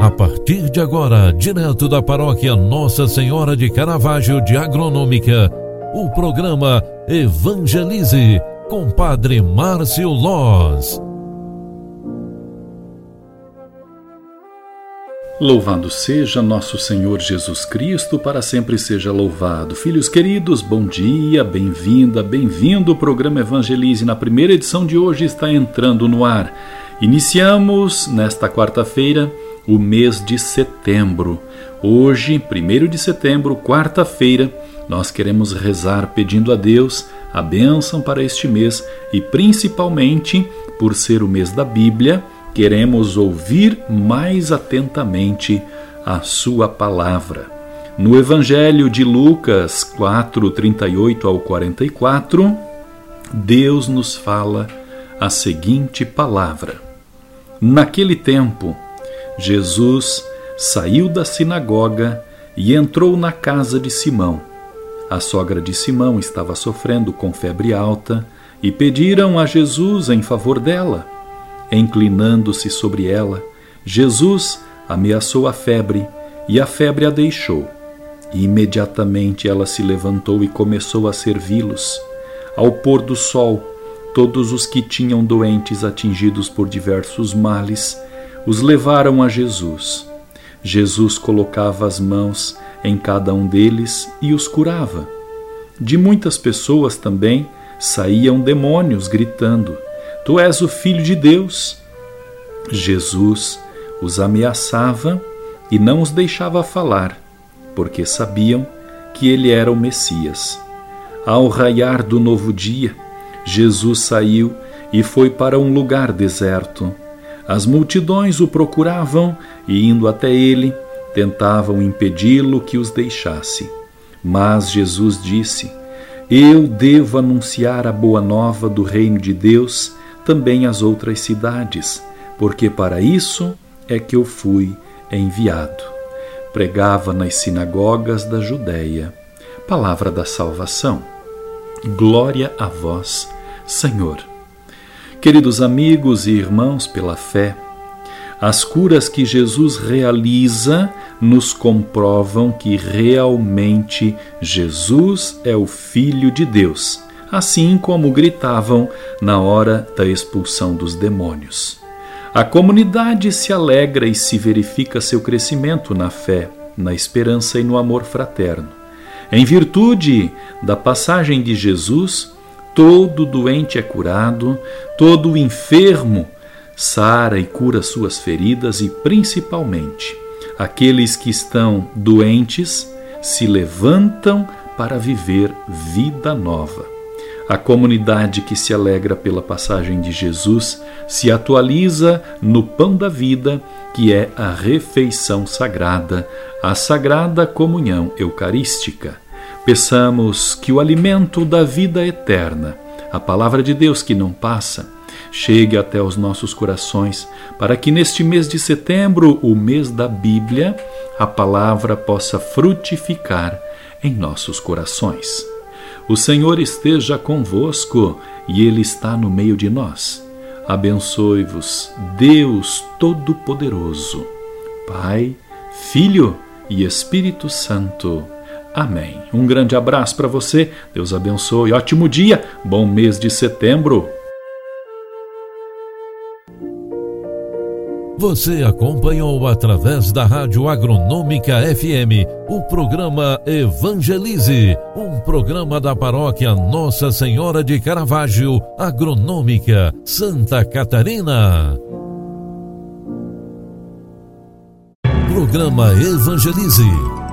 A partir de agora, direto da paróquia Nossa Senhora de Caravaggio de Agronômica, o programa Evangelize com Padre Márcio Loz. Louvado seja nosso Senhor Jesus Cristo, para sempre seja louvado. Filhos queridos, bom dia, bem-vinda, bem-vindo. O programa Evangelize na primeira edição de hoje está entrando no ar. Iniciamos nesta quarta-feira o mês de setembro. Hoje, 1 de setembro, quarta-feira, nós queremos rezar pedindo a Deus a bênção para este mês e principalmente por ser o mês da Bíblia, queremos ouvir mais atentamente a sua palavra. No Evangelho de Lucas 4, 38 ao 44, Deus nos fala a seguinte palavra: Naquele tempo, Jesus saiu da sinagoga e entrou na casa de Simão. A sogra de Simão estava sofrendo com febre alta e pediram a Jesus em favor dela. Inclinando-se sobre ela, Jesus ameaçou a febre e a febre a deixou. E imediatamente ela se levantou e começou a servi-los. Ao pôr do sol, todos os que tinham doentes atingidos por diversos males os levaram a Jesus. Jesus colocava as mãos em cada um deles e os curava. De muitas pessoas também saíam demônios gritando: Tu és o Filho de Deus. Jesus os ameaçava e não os deixava falar, porque sabiam que ele era o Messias. Ao raiar do novo dia, Jesus saiu e foi para um lugar deserto as multidões o procuravam e, indo até ele, tentavam impedi-lo que os deixasse. Mas Jesus disse: Eu devo anunciar a boa nova do reino de Deus também às outras cidades, porque para isso é que eu fui enviado. Pregava nas sinagogas da Judéia. Palavra da salvação. Glória a vós, Senhor. Queridos amigos e irmãos pela fé, as curas que Jesus realiza nos comprovam que realmente Jesus é o Filho de Deus, assim como gritavam na hora da expulsão dos demônios. A comunidade se alegra e se verifica seu crescimento na fé, na esperança e no amor fraterno. Em virtude da passagem de Jesus, todo doente é curado, todo enfermo sara e cura suas feridas e, principalmente, aqueles que estão doentes se levantam para viver vida nova. A comunidade que se alegra pela passagem de Jesus se atualiza no pão da vida, que é a refeição sagrada, a sagrada comunhão eucarística. Peçamos que o alimento da vida eterna, a palavra de Deus que não passa, chegue até os nossos corações, para que neste mês de setembro, o mês da Bíblia, a palavra possa frutificar em nossos corações. O Senhor esteja convosco e Ele está no meio de nós. Abençoe-vos, Deus Todo-Poderoso, Pai, Filho e Espírito Santo. Amém. Um grande abraço para você, Deus abençoe, ótimo dia, bom mês de setembro. Você acompanhou através da Rádio Agronômica FM o programa Evangelize, um programa da paróquia Nossa Senhora de Caravaggio, Agronômica, Santa Catarina. Programa Evangelize